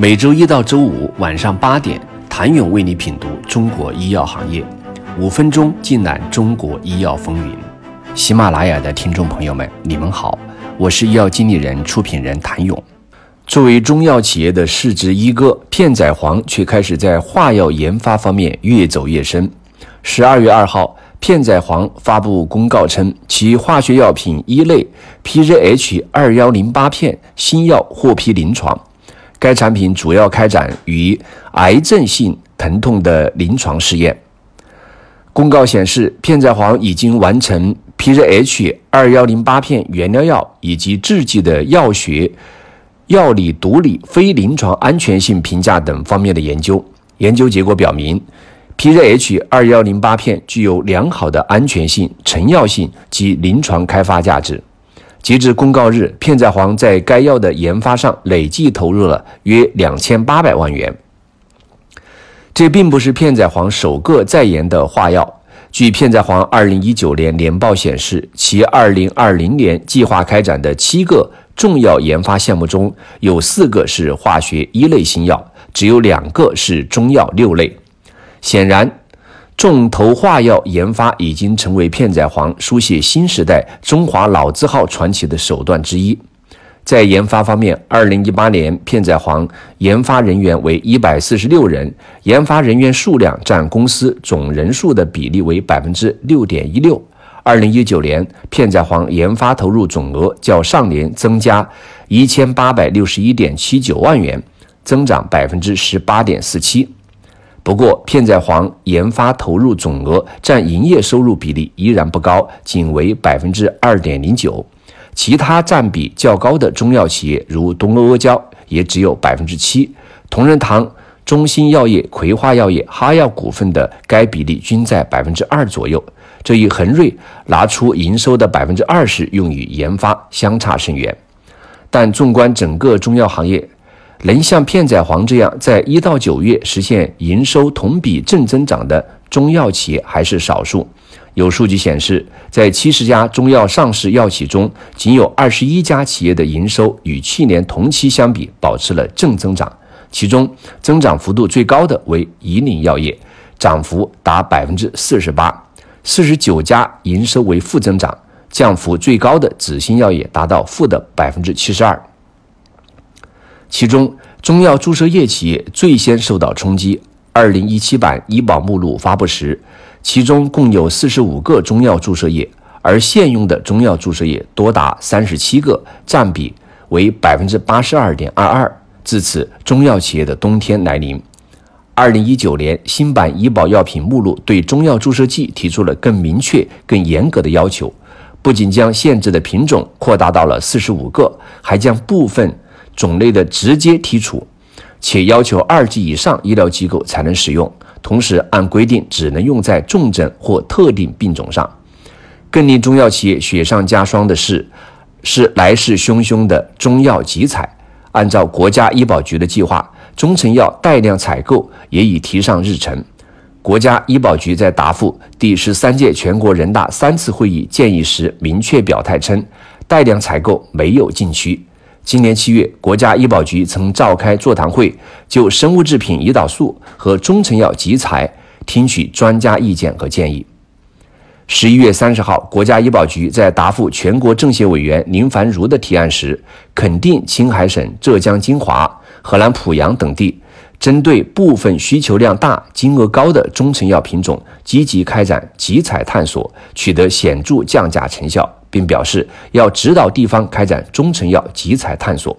每周一到周五晚上八点，谭勇为你品读中国医药行业，五分钟尽览中国医药风云。喜马拉雅的听众朋友们，你们好，我是医药经理人、出品人谭勇。作为中药企业的市值一哥，片仔癀却开始在化药研发方面越走越深。十二月二号，片仔癀发布公告称，其化学药品一类 PZH 二幺零八片新药获批临床。该产品主要开展于癌症性疼痛的临床试验。公告显示，片仔癀已经完成 PZH 二幺零八片原料药以及制剂的药学、药理毒理、非临床安全性评价等方面的研究。研究结果表明，PZH 二幺零八片具有良好的安全性、成药性及临床开发价值。截至公告日，片仔癀在该药的研发上累计投入了约两千八百万元。这并不是片仔癀首个在研的化药。据片仔癀二零一九年年报显示，其二零二零年计划开展的七个重要研发项目中有四个是化学一类新药，只有两个是中药六类。显然。重头化药研发已经成为片仔癀书写新时代中华老字号传奇的手段之一。在研发方面，二零一八年片仔癀研发人员为一百四十六人，研发人员数量占公司总人数的比例为百分之六点一六。二零一九年，片仔癀研发投入总额较上年增加一千八百六十一点七九万元，增长百分之十八点四七。不过，片仔癀研发投入总额占营业收入比例依然不高，仅为百分之二点零九。其他占比较高的中药企业，如东阿阿胶，也只有百分之七。同仁堂、中兴药业、葵花药业、哈药股份的该比例均在百分之二左右。这与恒瑞拿出营收的百分之二十用于研发相差甚远。但纵观整个中药行业，能像片仔癀这样在一到九月实现营收同比正增长的中药企业还是少数。有数据显示，在七十家中药上市药企中，仅有二十一家企业的营收与去年同期相比保持了正增长，其中增长幅度最高的为以岭药业，涨幅达百分之四十八；四十九家营收为负增长，降幅最高的紫鑫药业达到负的百分之七十二。其中，中药注射液企业最先受到冲击。二零一七版医保目录发布时，其中共有四十五个中药注射液，而现用的中药注射液多达三十七个，占比为百分之八十二点二二。自此，中药企业的冬天来临。二零一九年新版医保药品目录对中药注射剂提出了更明确、更严格的要求，不仅将限制的品种扩大到了四十五个，还将部分。种类的直接剔除，且要求二级以上医疗机构才能使用，同时按规定只能用在重症或特定病种上。更令中药企业雪上加霜的是，是来势汹汹的中药集采。按照国家医保局的计划，中成药带量采购也已提上日程。国家医保局在答复第十三届全国人大三次会议建议时明确表态称，带量采购没有禁区。今年七月，国家医保局曾召开座谈会，就生物制品胰岛素和中成药集采听取专家意见和建议。十一月三十号，国家医保局在答复全国政协委员林凡如的提案时，肯定青海省、浙江金华、河南濮阳等地针对部分需求量大、金额高的中成药品种，积极开展集采探索，取得显著降价成效。并表示要指导地方开展中成药集采探索。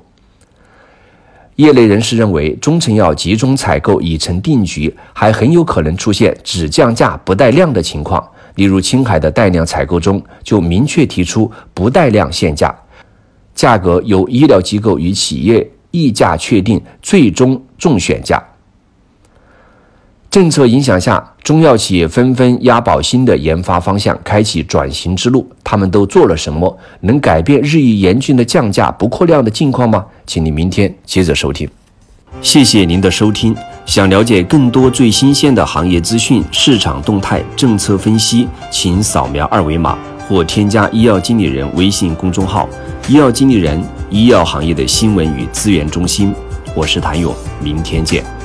业内人士认为，中成药集中采购已成定局，还很有可能出现只降价不带量的情况。例如，青海的带量采购中就明确提出不带量限价，价格由医疗机构与企业议价确定最终中选价。政策影响下，中药企业纷纷押宝新的研发方向，开启转型之路。他们都做了什么，能改变日益严峻的降价不扩量的境况吗？请你明天接着收听。谢谢您的收听。想了解更多最新鲜的行业资讯、市场动态、政策分析，请扫描二维码或添加医药经理人微信公众号“医药经理人”——医药行业的新闻与资源中心。我是谭勇，明天见。